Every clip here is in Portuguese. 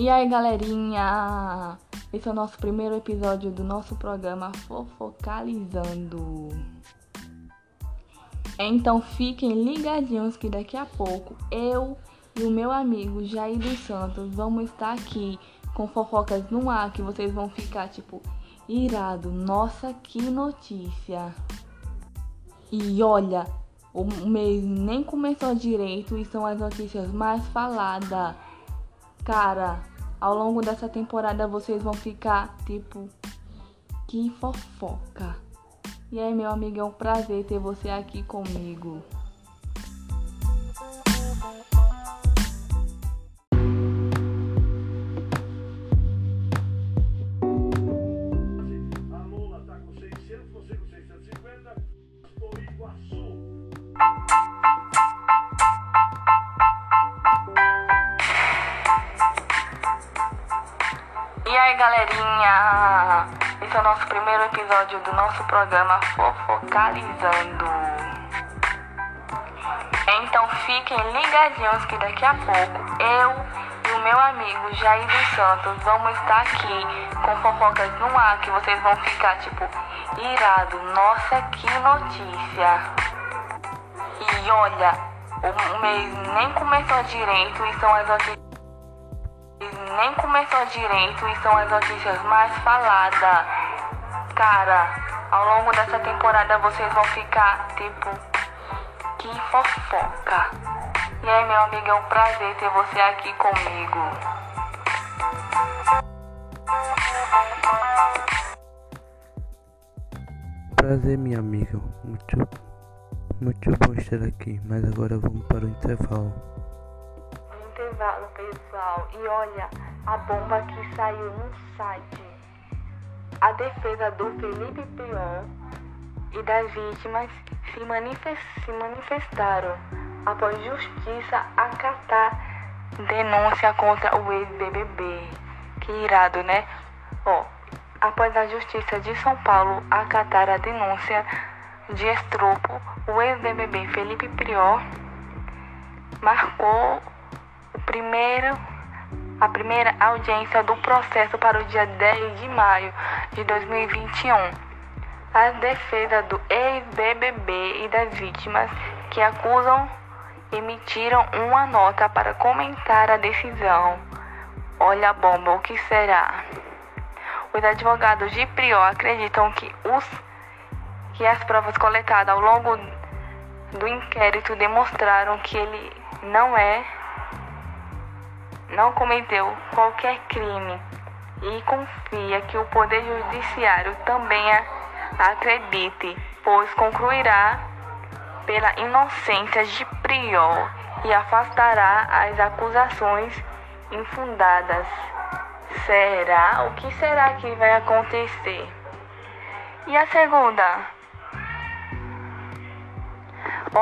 E aí, galerinha? Esse é o nosso primeiro episódio do nosso programa Fofocalizando. Então fiquem ligadinhos que daqui a pouco eu e o meu amigo Jair dos Santos vamos estar aqui com fofocas no ar que vocês vão ficar tipo irado. Nossa, que notícia! E olha, o mês nem começou direito e são as notícias mais faladas. Cara, ao longo dessa temporada vocês vão ficar tipo que fofoca. E aí, meu amigo, é um prazer ter você aqui comigo. Esse é o nosso primeiro episódio do nosso programa Fofocalizando. Então fiquem ligadinhos que daqui a pouco eu e o meu amigo Jair dos Santos vamos estar aqui com fofocas no ar que vocês vão ficar tipo irado. Nossa, que notícia! E olha, o mês nem começou direito e são as notícias nem começou direito e são as notícias mais faladas. Cara, ao longo dessa temporada vocês vão ficar tipo que fofoca. E aí, meu amigo, é um prazer ter você aqui comigo. Prazer, minha amiga. Muito, muito bom estar aqui. Mas agora vamos para o intervalo. Intervalo, pessoal. E olha, a bomba que saiu no site. A defesa do Felipe Prior e das vítimas se, manifest se manifestaram após justiça acatar denúncia contra o ex-BBB. Que irado, né? Ó, após a justiça de São Paulo acatar a denúncia de estrupo, o ex-BBB Felipe Prior marcou o primeiro a primeira audiência do processo para o dia 10 de maio de 2021. As defesas do ex-BBB e das vítimas que acusam emitiram uma nota para comentar a decisão. Olha a bomba, o que será? Os advogados de Prior acreditam que, os, que as provas coletadas ao longo do inquérito demonstraram que ele não é não cometeu qualquer crime e confia que o Poder Judiciário também acredite, pois concluirá pela inocência de Prior e afastará as acusações infundadas. Será? O que será que vai acontecer? E a segunda?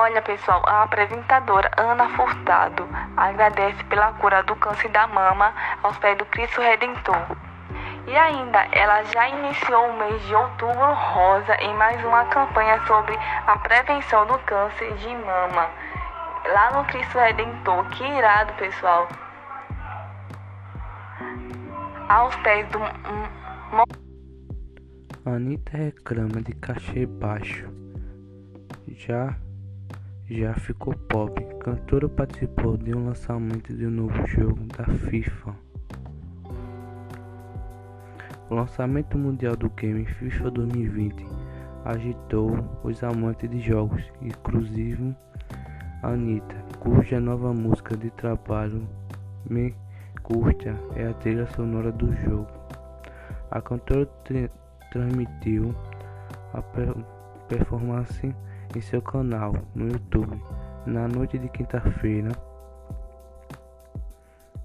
Olha, pessoal, a apresentadora Ana Furtado agradece pela cura do câncer da mama aos pés do Cristo Redentor. E ainda, ela já iniciou o mês de outubro rosa em mais uma campanha sobre a prevenção do câncer de mama. Lá no Cristo Redentor, que irado, pessoal. Aos pés do. Anitta reclama de cachê baixo. Já já ficou pobre. Cantora participou de um lançamento de um novo jogo da FIFA. O lançamento mundial do game FIFA 2020 agitou os amantes de jogos, inclusive Anitta, cuja nova música de trabalho Me Curta é a trilha sonora do jogo. A cantora transmitiu a performance em seu canal no YouTube na noite de quinta-feira.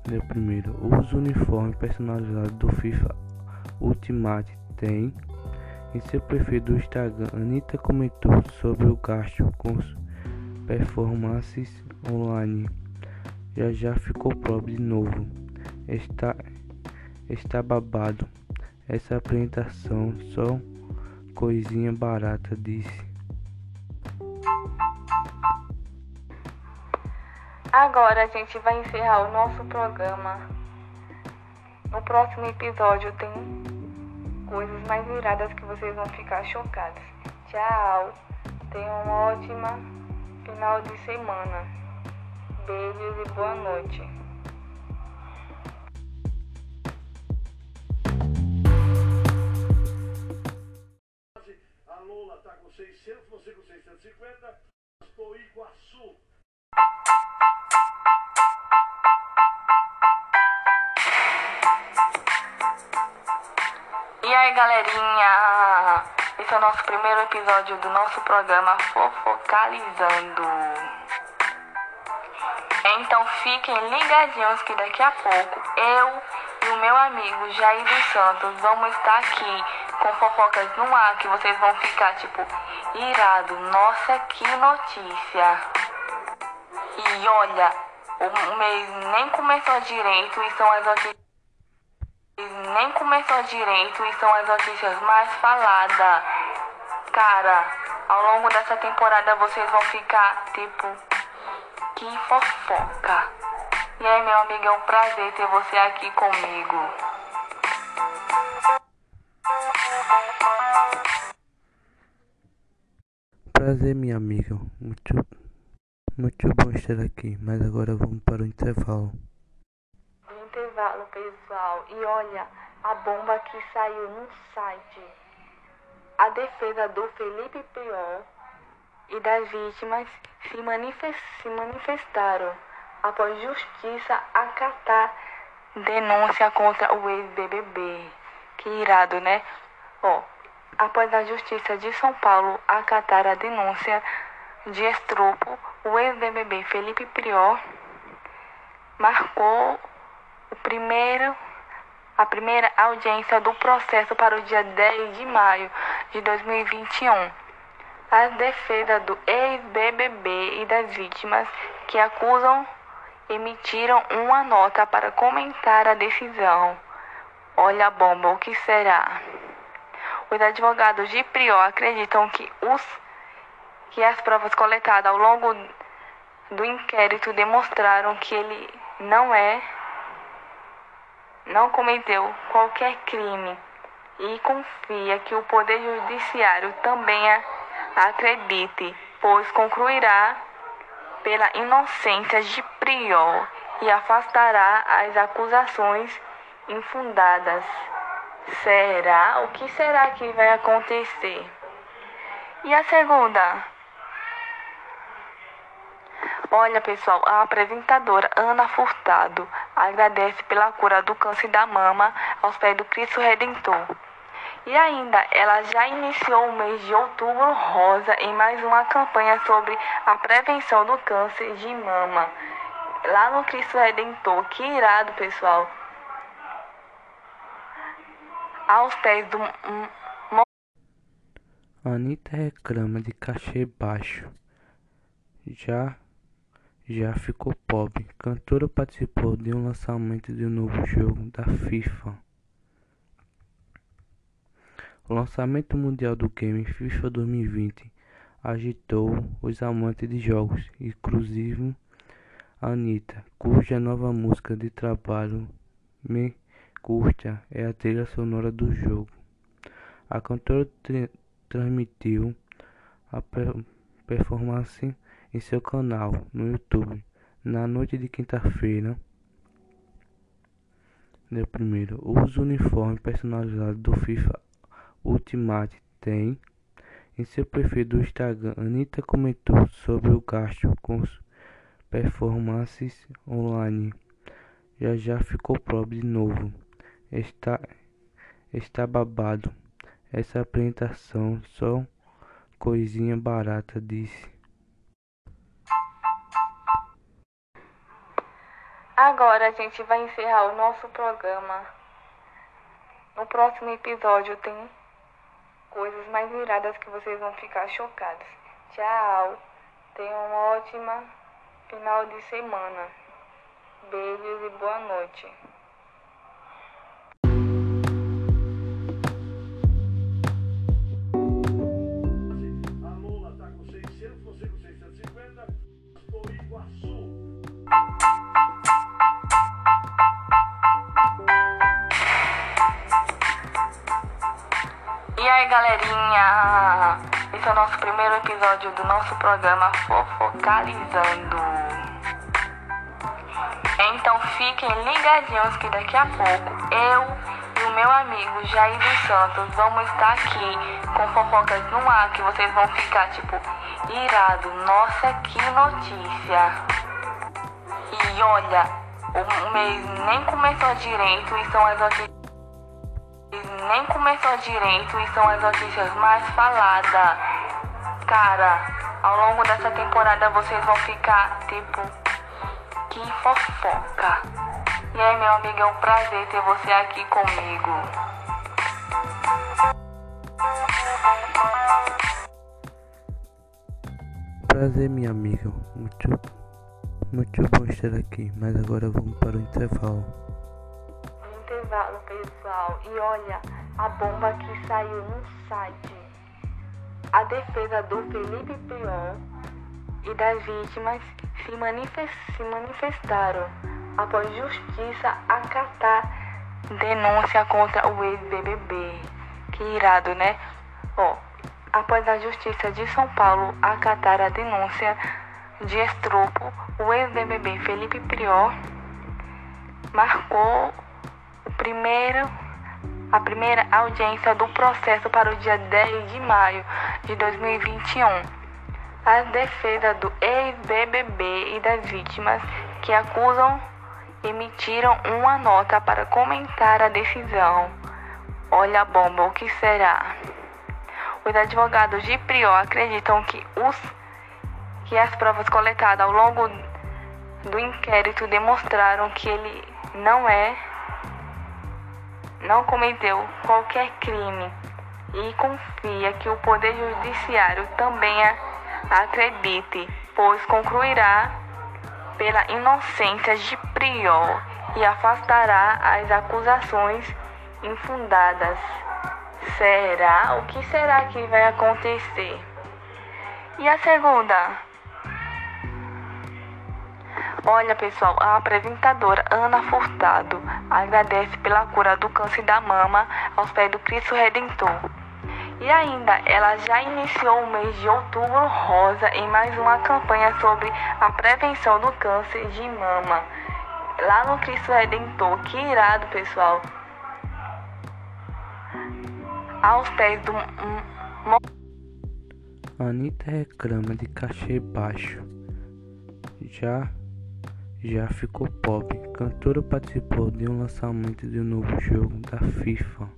Meu primeiro, os uniformes personalizados do FIFA Ultimate tem em seu perfil do Instagram. Anitta comentou sobre o gasto com performances online. Já já ficou pobre de novo. Está, está babado. Essa apresentação só coisinha barata, disse. Agora a gente vai encerrar o nosso programa No próximo episódio tem coisas mais iradas que vocês vão ficar chocados. Tchau! Tenham uma ótima final de semana. Beijos e boa noite. A Lola está com 600, você com 650. Estou Iguaçu. Aí, galerinha? Esse é o nosso primeiro episódio do nosso programa Fofocalizando. Então fiquem ligadinhos que daqui a pouco eu e o meu amigo Jair dos Santos vamos estar aqui com fofocas no ar que vocês vão ficar tipo irado. Nossa, que notícia! E olha, o mês nem começou direito e são as notícias nem começou direito e são as notícias mais faladas. Cara, ao longo dessa temporada vocês vão ficar tipo que fofoca. E aí, meu amigo, é um prazer ter você aqui comigo. Prazer, minha amiga. Muito, muito bom estar aqui. Mas agora vamos para o intervalo. Intervalo, pessoal. E olha, a bomba que saiu no site. A defesa do Felipe Prior e das vítimas se, manifest, se manifestaram após justiça acatar denúncia contra o ex-BBB. Que irado, né? Ó, após a justiça de São Paulo acatar a denúncia de estropo, o ex-BBB Felipe Prior marcou o primeiro a primeira audiência do processo para o dia 10 de maio de 2021. As defesas do ex-BBB e das vítimas que acusam emitiram uma nota para comentar a decisão. Olha a bomba, o que será? Os advogados de Prior acreditam que, os, que as provas coletadas ao longo do inquérito demonstraram que ele não é não cometeu qualquer crime e confia que o Poder Judiciário também acredite, pois concluirá pela inocência de Prior e afastará as acusações infundadas. Será? O que será que vai acontecer? E a segunda? Olha, pessoal, a apresentadora Ana Furtado agradece pela cura do câncer da mama aos pés do Cristo Redentor. E ainda, ela já iniciou o mês de outubro rosa em mais uma campanha sobre a prevenção do câncer de mama. Lá no Cristo Redentor. Que irado, pessoal. Aos pés do. Anitta reclama de cachê baixo. Já já ficou pobre. Cantora participou de um lançamento de um novo jogo da FIFA. O lançamento mundial do game FIFA 2020 agitou os amantes de jogos, inclusive Anitta, cuja nova música de trabalho Me Curta é a trilha sonora do jogo. A cantora transmitiu a performance em seu canal no YouTube na noite de quinta-feira. Dia primeiro, usa o uniforme personalizado do FIFA Ultimate tem em seu perfil do Instagram. Anitta comentou sobre o gasto com performances online. Já já ficou pobre de novo. Está está babado. Essa apresentação só coisinha barata disse. Agora a gente vai encerrar o nosso programa. No próximo episódio tem coisas mais iradas que vocês vão ficar chocados. Tchau. Tenham uma ótima final de semana. Beijos e boa noite. Galerinha! Esse é o nosso primeiro episódio do nosso programa Fofocalizando. Então fiquem ligadinhos que daqui a pouco eu e o meu amigo Jair dos Santos vamos estar aqui com fofocas no ar que vocês vão ficar tipo irado. Nossa, que notícia! E olha, o mês nem começou direito e são as notícias nem começou direito e são as notícias mais faladas. Cara, ao longo dessa temporada vocês vão ficar tipo que fofoca. E aí, meu amigo, é um prazer ter você aqui comigo. Prazer, minha amiga. Muito, muito bom estar aqui. Mas agora vamos para o intervalo. Pessoal. E olha, a bomba que saiu no site. A defesa do Felipe Prior e das vítimas se, se manifestaram após justiça acatar denúncia contra o ex-BBB. Que irado, né? Ó, após a justiça de São Paulo acatar a denúncia de estrupo, o ex-BBB Felipe Prior marcou primeiro a primeira audiência do processo para o dia 10 de maio de 2021. As defesas do ex-BBB e das vítimas que acusam emitiram uma nota para comentar a decisão. Olha a bomba, o que será? Os advogados de Prior acreditam que, os, que as provas coletadas ao longo do inquérito demonstraram que ele não é não cometeu qualquer crime e confia que o Poder Judiciário também acredite, pois concluirá pela inocência de Prior e afastará as acusações infundadas. Será? O que será que vai acontecer? E a segunda? Olha, pessoal, a apresentadora Ana Furtado agradece pela cura do câncer da mama aos pés do Cristo Redentor. E ainda, ela já iniciou o mês de outubro rosa em mais uma campanha sobre a prevenção do câncer de mama. Lá no Cristo Redentor, que irado, pessoal. Aos pés do. Anitta reclama de cachê baixo. Já já ficou pop. Cantora participou de um lançamento de um novo jogo da FIFA.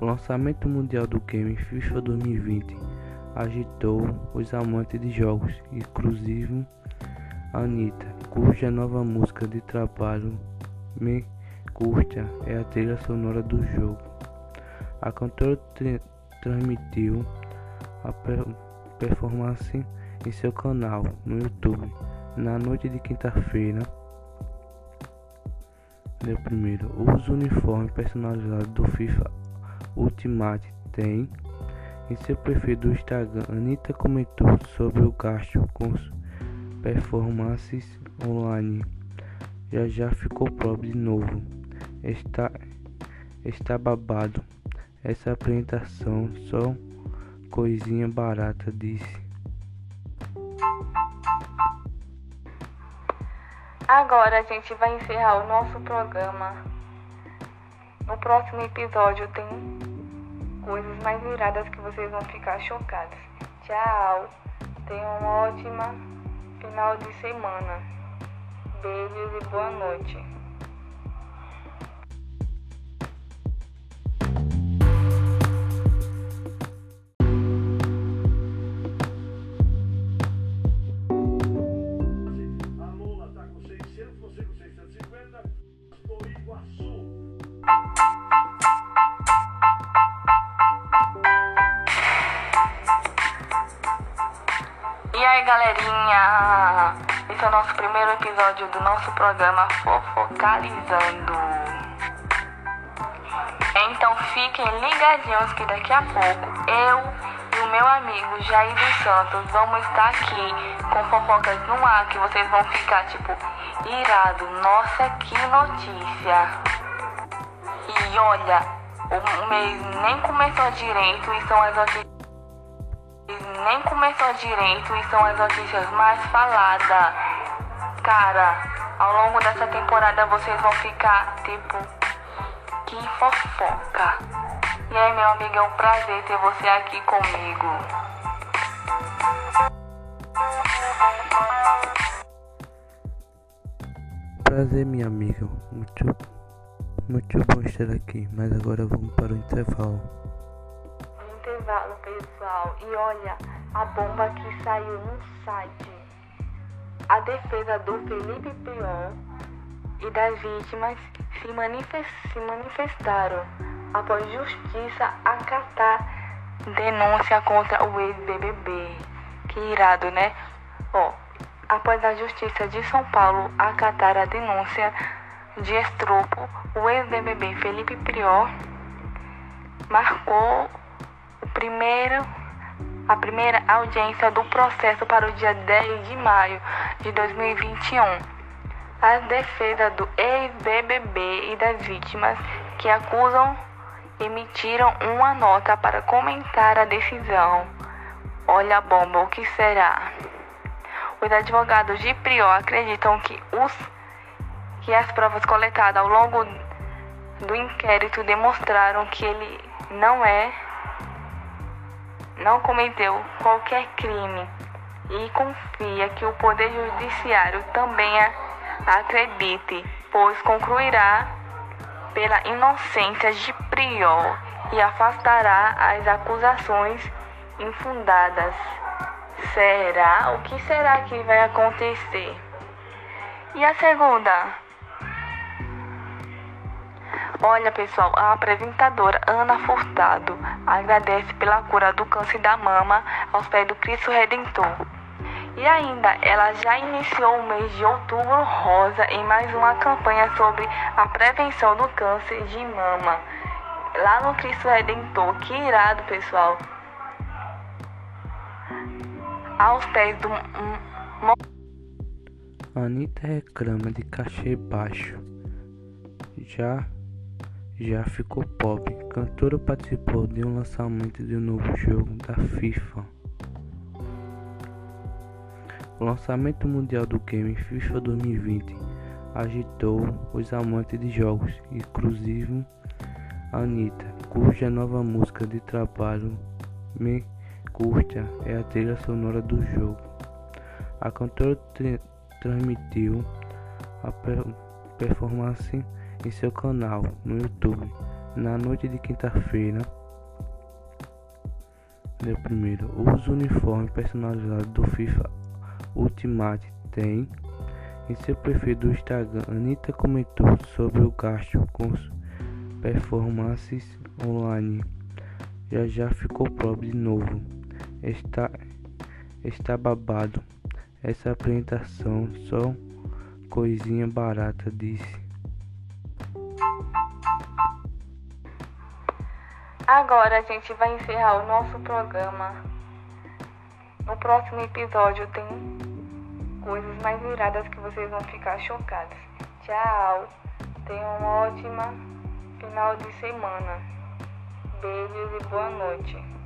O lançamento mundial do game FIFA 2020 agitou os amantes de jogos, inclusive Anitta, cuja nova música de trabalho Me Curta é a trilha sonora do jogo. A cantora transmitiu a performance em seu canal no YouTube na noite de quinta-feira. Meu primeiro, uso uniforme personalizado do FIFA Ultimate tem em seu perfil do Instagram. Anitta comentou sobre o gasto com performances online. Já já ficou pobre de novo. Está está babado. Essa apresentação só coisinha barata disse. Agora a gente vai encerrar o nosso programa. No próximo episódio tem coisas mais iradas que vocês vão ficar chocados. Tchau. Tenham uma ótima final de semana. Beijos e boa noite. Episódio do nosso programa Fofocalizando. Então fiquem ligadinhos que daqui a pouco eu e o meu amigo Jair dos Santos vamos estar aqui com fofocas no ar que vocês vão ficar tipo irado. Nossa, que notícia! E olha, O mês nem começou direito e são as notícias. Nem começou direito e são as notícias mais faladas. Cara, ao longo dessa temporada vocês vão ficar tipo. Que fofoca. E aí, meu amigo, é um prazer ter você aqui comigo. Prazer, minha amiga. Muito, muito bom estar aqui. Mas agora vamos para o intervalo. Intervalo, pessoal. E olha, a bomba que saiu no site. A defesa do Felipe Prior e das vítimas se manifestaram após justiça acatar denúncia contra o ex-BBB. Que irado, né? Ó, após a Justiça de São Paulo acatar a denúncia de estrupo, o ex-BBB Felipe Prior marcou o primeiro, a primeira audiência do processo para o dia 10 de maio de 2021. A defesa do ex-BBB e das vítimas que acusam emitiram uma nota para comentar a decisão. Olha a bomba, o que será? Os advogados de Prior acreditam que, os, que as provas coletadas ao longo do inquérito demonstraram que ele não é, não cometeu qualquer crime e confia que o Poder Judiciário também acredite, pois concluirá pela inocência de Prior e afastará as acusações infundadas. Será? O que será que vai acontecer? E a segunda? Olha, pessoal, a apresentadora Ana Furtado agradece pela cura do câncer da mama aos pés do Cristo Redentor. E ainda, ela já iniciou o mês de outubro rosa em mais uma campanha sobre a prevenção do câncer de mama. Lá no Cristo Redentor. Que irado, pessoal. Aos pés do. Anitta reclama de cachê baixo. Já já ficou pobre. Cantora participou de um lançamento de um novo jogo da FIFA. O lançamento mundial do game FIFA 2020 agitou os amantes de jogos, inclusive Anitta, cuja nova música de trabalho Me Curta é a trilha sonora do jogo. A cantora transmitiu a per performance em seu canal no YouTube na noite de quinta-feira. Meu primeiro, uso uniforme personalizado do FIFA Ultimate tem em seu perfil do Instagram. Anitta comentou sobre o gasto com performances online. Já já ficou pobre de novo. Está, está babado. Essa apresentação só coisinha barata, disse. Agora a gente vai encerrar o nosso programa. No próximo episódio tem coisas mais iradas que vocês vão ficar chocados. Tchau. Tenham uma ótima final de semana. Beijos e boa noite.